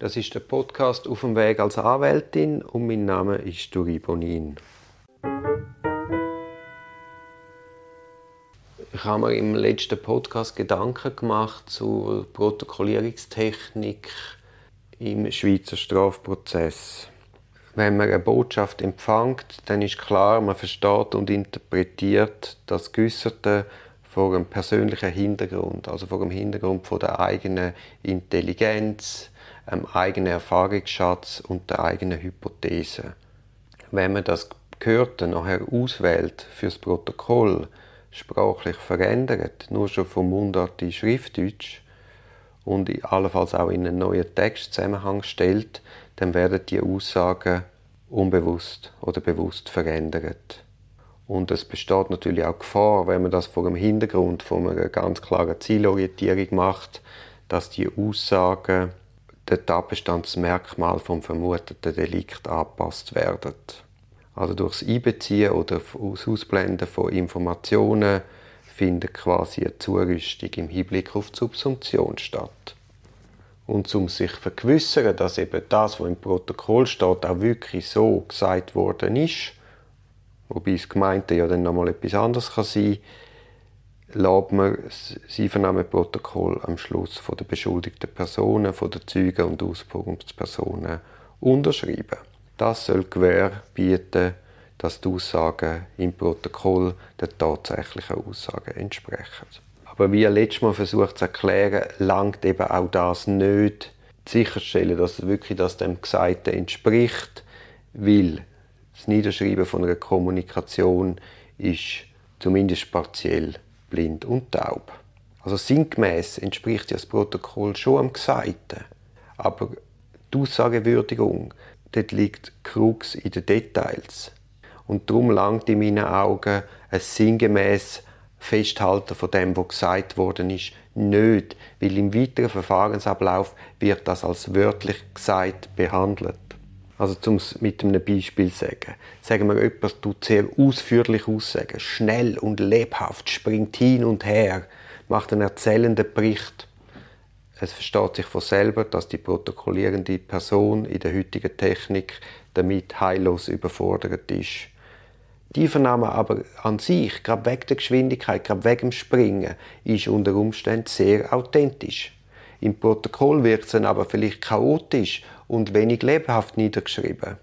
Das ist der Podcast auf dem Weg als Anwältin und mein Name ist Duri Bonin. Ich habe mir im letzten Podcast Gedanken gemacht zur Protokollierungstechnik im Schweizer Strafprozess. Wenn man eine Botschaft empfängt, dann ist klar, man versteht und interpretiert das Geäußerte vor einem persönlichen Hintergrund, also vor dem Hintergrund von der eigenen Intelligenz, einem eigenen Erfahrungsschatz und der eigenen Hypothese. Wenn man das Gehörte nachher auswählt fürs Protokoll, sprachlich verändert, nur schon vom Mundart in Schriftdeutsch und allenfalls auch in einen neuen Textzusammenhang stellt, dann werden die Aussagen unbewusst oder bewusst verändert. Und es besteht natürlich auch Gefahr, wenn man das vor dem Hintergrund von einer ganz klaren Zielorientierung macht, dass die Aussagen der Tatbestandsmerkmal vom vermuteten Delikt angepasst werden. Also durch das Einbeziehen oder das Ausblenden von Informationen findet quasi eine Zurüstung im Hinblick auf die Subsumption statt. Und um sich zu vergewissern, dass eben das, was im Protokoll steht, auch wirklich so gesagt worden ist, wobei das Gemeinte ja dann nochmal etwas anderes kann sein kann, lässt man das Einvernahmeprotokoll am Schluss von der beschuldigten Personen, von den Zeugen und Auskunftspersonen unterschreiben. Das soll Gewähr bieten, dass die Aussagen im Protokoll den tatsächlichen Aussagen entsprechen. Aber wie letztes Mal versucht zu erklären, langt eben auch das nicht, sicherstellen, dass wirklich das dem Gesagten entspricht, weil das Niederschreiben von einer Kommunikation ist zumindest partiell blind und taub. Also sinngemäß entspricht ja das Protokoll schon am Gesagten, aber die Aussagewürdigung, dort liegt Krux in den Details. Und darum langt in meinen Augen ein sinngemäß Festhalten von dem, was gesagt worden ist, nicht, weil im weiteren Verfahrensablauf wird das als wörtlich gesagt behandelt. Also zum mit einem Beispiel sagen. Sagen wir, jemand tut sehr ausführlich aussagen, schnell und lebhaft, springt hin und her, macht einen erzählenden Bericht. Es versteht sich von selber, dass die protokollierende Person in der heutigen Technik damit heillos überfordert ist. Die Vernahme aber an sich, gerade wegen der Geschwindigkeit, gerade wegen dem Springen, ist unter Umständen sehr authentisch. Im Protokoll wirkt es dann aber vielleicht chaotisch und wenig lebhaft niedergeschrieben.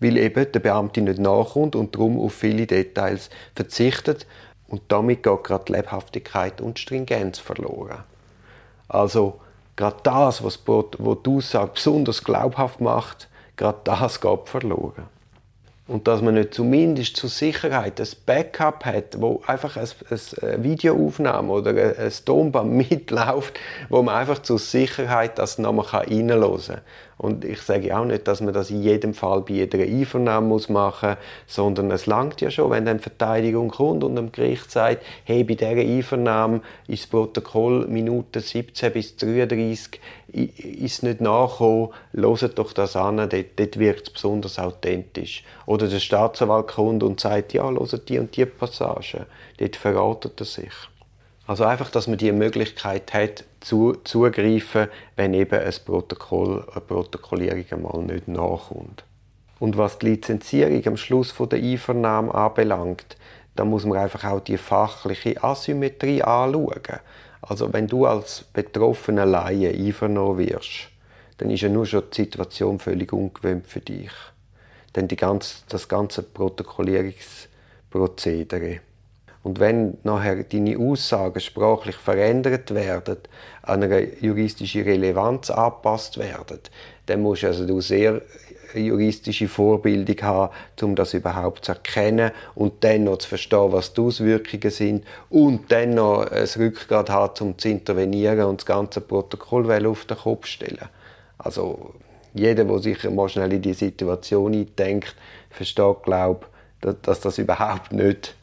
Weil eben der Beamte nicht nachkommt und darum auf viele Details verzichtet und damit geht gerade Lebhaftigkeit und Stringenz verloren. Also gerade das, was die Aussage besonders glaubhaft macht, gerade das geht verloren und dass man nicht zumindest zur Sicherheit ein Backup hat, wo einfach eine Videoaufnahme oder ein Tonband mitläuft, wo man einfach zur Sicherheit das nochmal reinhören kann. Und ich sage auch nicht, dass man das in jedem Fall bei jeder Einvernahme muss machen muss, sondern es langt ja schon, wenn dann Verteidigung kommt und dem Gericht sagt, hey, bei dieser Einvernahme ist das Protokoll Minute 17 bis 33 ist nicht nachgekommen, hört doch das an, dort, dort wirkt es besonders authentisch. Oder der Staatsanwalt kommt und sagt, ja, hört die und die Passage, dort verratet er sich. Also einfach, dass man die Möglichkeit hat, zu, zugreifen, wenn eben ein Protokoll, eine Protokollierung einmal nicht nachkommt. Und was die Lizenzierung am Schluss von der Einvernahme anbelangt, da muss man einfach auch die fachliche Asymmetrie anschauen. Also wenn du als betroffener Laie einvernommen wirst, dann ist ja nur schon die Situation völlig ungewöhnt für dich. Denn die ganze, das ganze Protokollierungsprozedere und wenn nachher deine Aussagen sprachlich verändert werden, an eine juristische Relevanz angepasst werden, dann musst also du sehr juristische Vorbildung haben, um das überhaupt zu erkennen und dann noch zu verstehen, was die Auswirkungen sind und dann noch ein Rückgrat haben, um zu intervenieren und das ganze Protokoll auf den Kopf stellen. Also jeder, der sich mal schnell in die Situation eindenkt, versteht, glaube dass das überhaupt nicht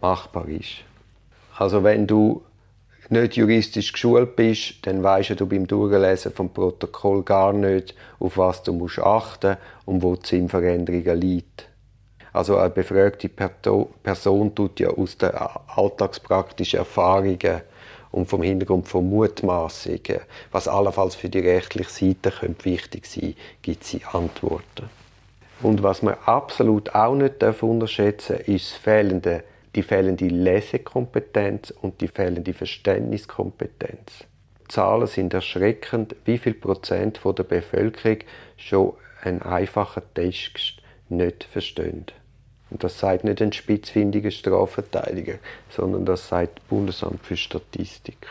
machbar ist. Also wenn du nicht juristisch geschult bist, dann weißt du beim Durchlesen vom Protokoll gar nicht, auf was du musst achten und wo die Sinnveränderungen liegt. Also eine befragte Person tut ja aus den alltagspraktischen Erfahrungen und vom Hintergrund von Mutmaßungen, was allenfalls für die rechtliche Seite könnte wichtig sein, gibt sie Antworten. Und was man absolut auch nicht unterschätzen darf, ist fehlende, die fehlende Lesekompetenz und die fehlende Verständniskompetenz. Die Zahlen sind erschreckend, wie viel Prozent der Bevölkerung schon einen einfachen Text nicht verstehen. Und das sagt nicht ein spitzfindiger Strafverteidiger, sondern das sagt das Bundesamt für Statistik.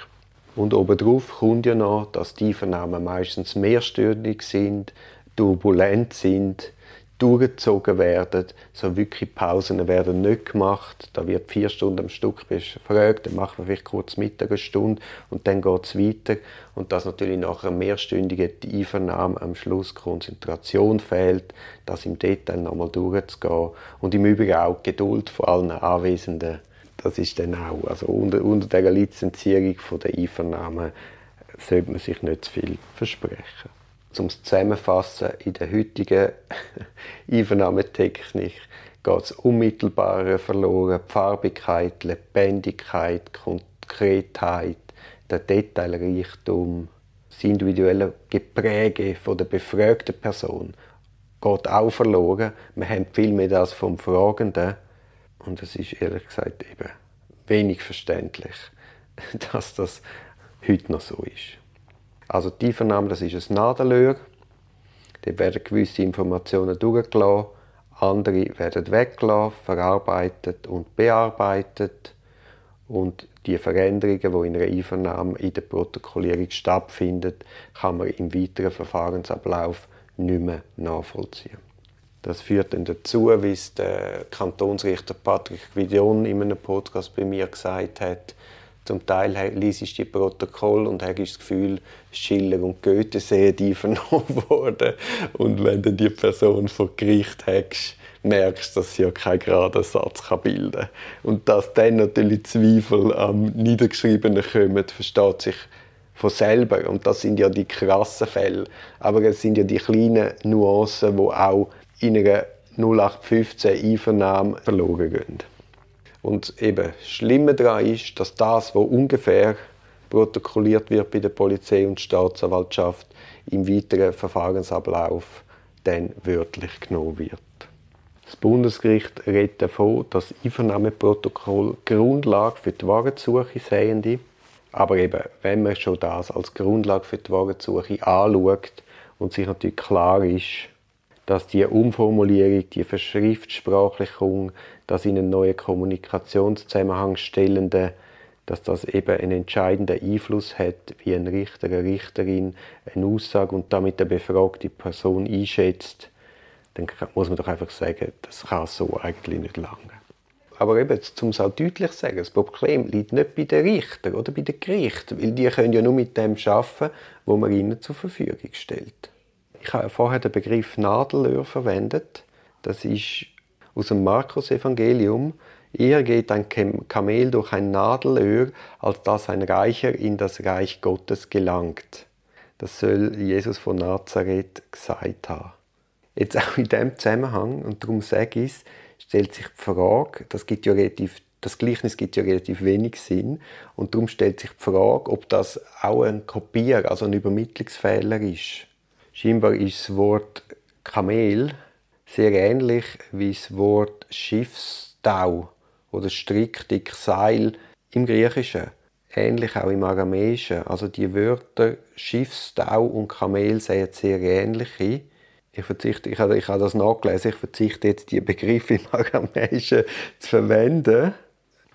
Und obendrauf kommt ja noch, dass die Vernahmen meistens mehrstörig sind, turbulent sind, durchgezogen werden. So wirklich Pausen werden nicht gemacht. Da wird vier Stunden am Stück befragt, dann macht man vielleicht kurz Mittag eine Stunde und dann geht es weiter. Und dass natürlich nach einer mehrstündigen Einvernahme am Schluss Konzentration fehlt, das im Detail nochmal durchzugehen und im Übrigen auch Geduld von allen Anwesenden. Das ist dann auch, also unter, unter der Lizenzierung von der Einvernahme sollte man sich nicht zu viel versprechen zum Zusammenfassen, in der heutigen Einvernahmetechnik geht es unmittelbare verloren, die Farbigkeit, Lebendigkeit, Konkretheit, der Detailreichtum, das individuelle Gepräge von der befragten Person geht auch verloren. Wir haben viel mehr das vom Fragenden und es ist ehrlich gesagt eben wenig verständlich, dass das heute noch so ist. Also die Vernahme, das ist ein Nadelöhr. Dort werden gewisse Informationen durchgelassen, andere werden weggelassen, verarbeitet und bearbeitet. Und die Veränderungen, die in einer Einvernahme in der Protokollierung stattfinden, kann man im weiteren Verfahrensablauf nicht mehr nachvollziehen. Das führt dann dazu, wie es der Kantonsrichter Patrick Guidion in einem Podcast bei mir gesagt hat, zum Teil liest du die Protokoll und hast das Gefühl, Schiller und Goethe sind einvernommen worden. Und wenn du die Person vor Gericht hast, merkst dass sie ja keinen geraden Satz bilden kann. Und dass dann natürlich Zweifel am Niedergeschriebenen kommen, versteht sich von selber. Und das sind ja die krassen Fälle. Aber es sind ja die kleinen Nuancen, die auch in einer 0815 Einvernahme verloren gehen. Und eben Schlimme daran ist, dass das, was ungefähr protokolliert wird bei der Polizei und Staatsanwaltschaft, im weiteren Verfahrensablauf dann wörtlich genommen wird. Das Bundesgericht redet davon, dass Einvernahmeprotokoll Grundlage für die Warensuche seien. Aber eben, wenn man schon das als Grundlage für die Warensuche anschaut und sich natürlich klar ist, dass die Umformulierung, die Verschriftsprachlichung, das in einen neuen Kommunikationszusammenhang stellende, dass das eben einen entscheidenden Einfluss hat, wie ein Richter, eine Richterin eine Aussage und damit eine befragte Person einschätzt, dann muss man doch einfach sagen, das kann so eigentlich nicht lange. Aber eben, um es auch deutlich zu sagen, das Problem liegt nicht bei den Richtern oder bei den Gerichten, weil die können ja nur mit dem arbeiten, was man ihnen zur Verfügung stellt. Ich habe vorher den Begriff Nadelöhr verwendet. Das ist aus dem Markus-Evangelium. Eher geht ein Kamel durch ein Nadelöhr, als dass ein Reicher in das Reich Gottes gelangt. Das soll Jesus von Nazareth gesagt haben. Jetzt auch in diesem Zusammenhang, und darum sage ich es, stellt sich die Frage, das, gibt ja relativ, das Gleichnis gibt ja relativ wenig Sinn, und darum stellt sich die Frage, ob das auch ein Kopier, also ein Übermittlungsfehler ist. Scheinbar ist das Wort Kamel sehr ähnlich wie das Wort Schiffstau oder Strickdick, Seil im Griechischen. Ähnlich auch im Aramäischen. Also die Wörter Schiffstau und Kamel sehen sehr ähnlich Ich, verzichte, ich, habe, ich habe das nachgelesen, ich verzichte jetzt die Begriffe im Aramäischen zu verwenden.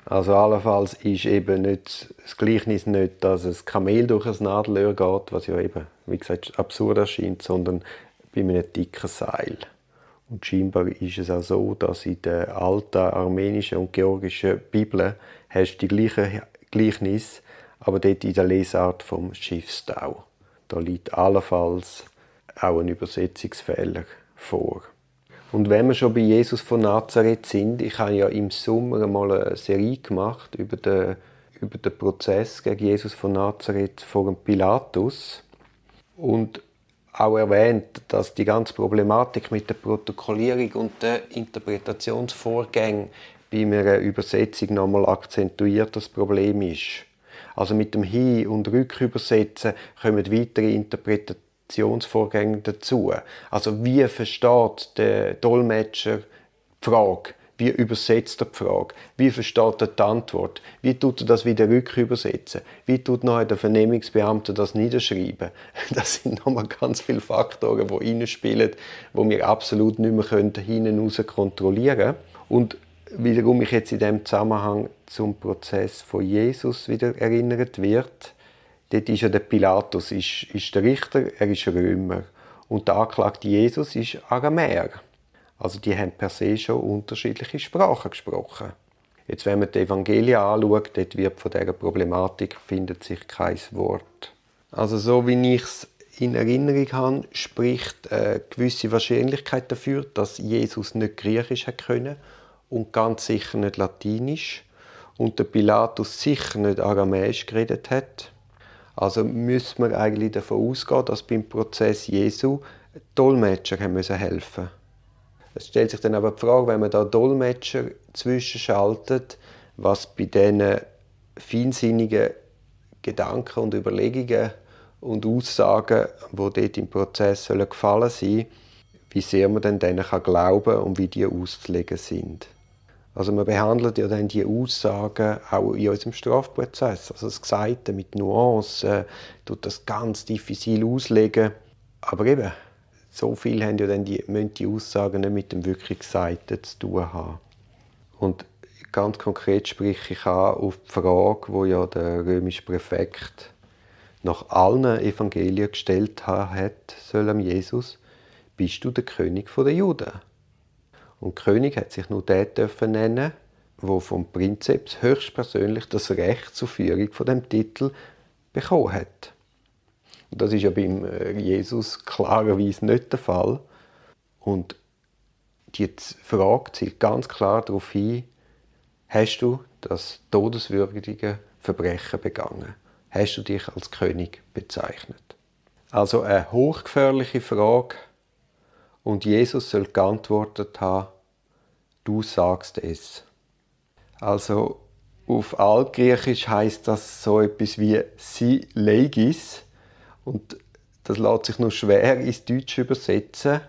Also allenfalls ist eben nicht das Gleichnis nicht, dass ein Kamel durch ein Nadelöhr geht, was ja eben, wie gesagt, absurd erscheint, sondern bei einem dicken Seil. Und scheinbar ist es auch so, dass in der alten armenischen und georgischen Bibel hast du die gleichen Gleichnis, aber dort in der Lesart vom Schiffstau. Da liegt allenfalls auch ein Übersetzungsfehler vor. Und wenn wir schon bei Jesus von Nazareth sind, ich habe ja im Sommer mal eine Serie gemacht über den, über den Prozess gegen Jesus von Nazareth vor dem Pilatus und auch erwähnt, dass die ganze Problematik mit der Protokollierung und den Interpretationsvorgängen bei einer Übersetzung nochmal akzentuiert das Problem ist. Also mit dem Hin- und Rückübersetzen kommen weitere Interpretationsvorgänge dazu. Also wie versteht der Dolmetscher die Frage? Wie übersetzt er die Frage? Wie versteht er die Antwort? Wie tut er das wieder rückübersetzen? Wie tut nachher der Vernehmungsbeamte das niederschreiben? Das sind nochmal ganz viele Faktoren, die reinspielen, die wir absolut nicht mehr hinten raus kontrollieren können. Und wiederum ich jetzt in dem Zusammenhang zum Prozess von Jesus wieder erinnert wird, dort ist ja der Pilatus ist, ist der Richter, er ist Römer und der Anklagte Jesus ist Aramäer. Also die haben per se schon unterschiedliche Sprachen gesprochen. Jetzt, wenn man die Evangelien anschaut, dort wird von dieser Problematik findet sich kein Wort. Also so wie ich es in Erinnerung habe, spricht eine gewisse Wahrscheinlichkeit dafür, dass Jesus nicht Griechisch können und ganz sicher nicht Latinisch und der Pilatus sicher nicht Aramäisch geredet hat. Also müssen wir eigentlich davon ausgehen, dass beim Prozess Jesu Dolmetscher haben müssen helfen. Es stellt sich dann aber die Frage, wenn man da Dolmetscher zwischenschaltet, was bei diesen feinsinnigen Gedanken und Überlegungen und Aussagen, die dort im Prozess gefallen sein, wie sehr man dann denen glauben kann und wie die auszulegen sind. Also man behandelt ja dann die Aussagen auch in unserem Strafprozess. Also das Gesagte mit Nuancen, tut das ganz diffizil auslegen. Aber eben, so viel haben ja dann die, müssen die Aussagen nicht mit dem wirklich Gesagten zu tun haben. Und ganz konkret spreche ich an auf die Frage, wo ja der römische Präfekt nach allen Evangelien gestellt hat, soll Jesus, bist du der König der Juden? Und König hat sich nur der dürfen nennen, wo vom Prinzeps höchstpersönlich das Recht zur Führung von dem Titel bekommen hat. Und das ist ja beim äh, Jesus klarerweise nicht der Fall. Und die Frage zielt ganz klar darauf hin, hast du das todeswürdige Verbrechen begangen? Hast du dich als König bezeichnet? Also eine hochgefährliche Frage und Jesus soll geantwortet haben, du sagst es. Also auf Altgriechisch heißt das so etwas wie si legis und das lässt sich nur schwer ins Deutsche übersetzen,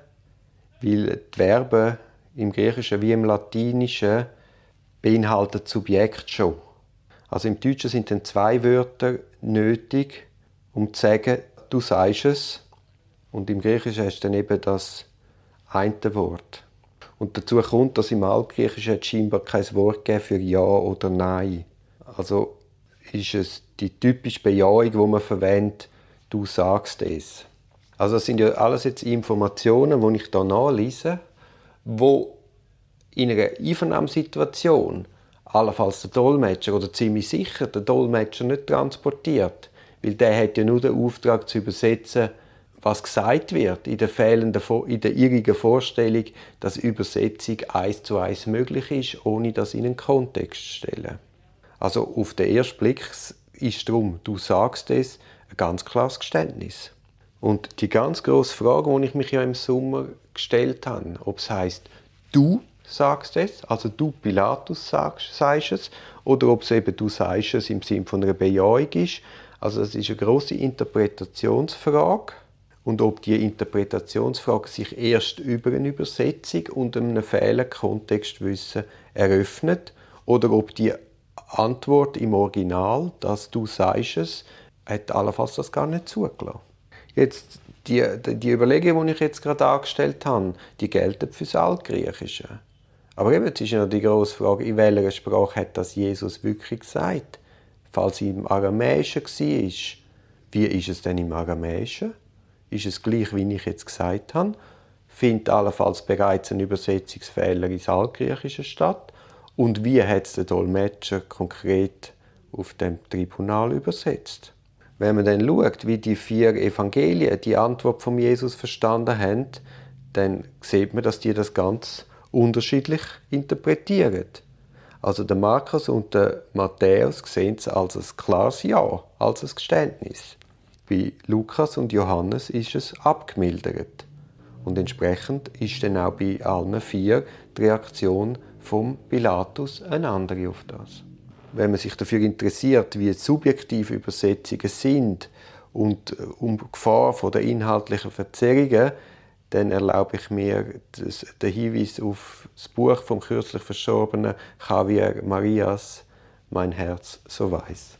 weil die Verben im Griechischen wie im Latinischen beinhalten Subjekt schon. Also im Deutschen sind dann zwei Wörter nötig, um zu sagen, du sagst es. Und im Griechischen hast du dann eben das eine Wort. Und dazu kommt, dass im Altgriechischen scheinbar kein Wort für Ja oder Nein. Also ist es die typische Bejahung, die man verwendet, du sagst es. Also das sind ja alles jetzt Informationen, die ich hier nachlese, wo in einer Einvernahmsituation allenfalls der Dolmetscher oder ziemlich sicher der Dolmetscher nicht transportiert, weil der hat ja nur den Auftrag zu übersetzen, was gesagt wird in der fehlenden, in der irrigen Vorstellung, dass Übersetzung eins zu eins möglich ist, ohne das in einen Kontext zu stellen. Also auf den ersten Blick ist darum, du sagst es, ein ganz klares Geständnis. Und die ganz große Frage, die ich mich ja im Sommer gestellt habe, ob es heißt, du sagst es, also du Pilatus sagst, sagst es, oder ob es eben du sagst es im Sinne von einer Bejahung ist. Also das ist eine große Interpretationsfrage und ob die Interpretationsfrage sich erst über eine Übersetzung und einem fehlenden Kontextwissen eröffnet oder ob die Antwort im Original, dass du sagst es, hat allenfalls das gar nicht zugelassen. Jetzt die, die Überlegungen, die ich jetzt gerade angestellt habe, die gelten für das Altgriechische. Aber eben, jetzt ist ja die grosse Frage, in welcher Sprache hat das Jesus wirklich gesagt? Falls es im Aramäischen war, wie ist es denn im Aramäischen? Ist es gleich, wie ich jetzt gesagt habe, findet allenfalls bereits ein Übersetzungsfehler ins Altgriechische statt und wie hat es der Dolmetscher konkret auf dem Tribunal übersetzt. Wenn man dann schaut, wie die vier Evangelien die Antwort von Jesus verstanden haben, dann sieht man, dass die das ganz unterschiedlich interpretieren. Also der Markus und der Matthäus sehen es als ein klares Ja, als ein Geständnis. Bei Lukas und Johannes ist es abgemildert. Und entsprechend ist dann auch bei allen vier die Reaktion vom Pilatus eine andere auf das. wenn man sich dafür interessiert, wie subjektiv Übersetzungen sind und äh, um die Gefahr von der inhaltlichen Verzerrungen, dann erlaube ich mir den Hinweis auf das Buch vom kürzlich verstorbenen Javier Marias «Mein Herz so weiß».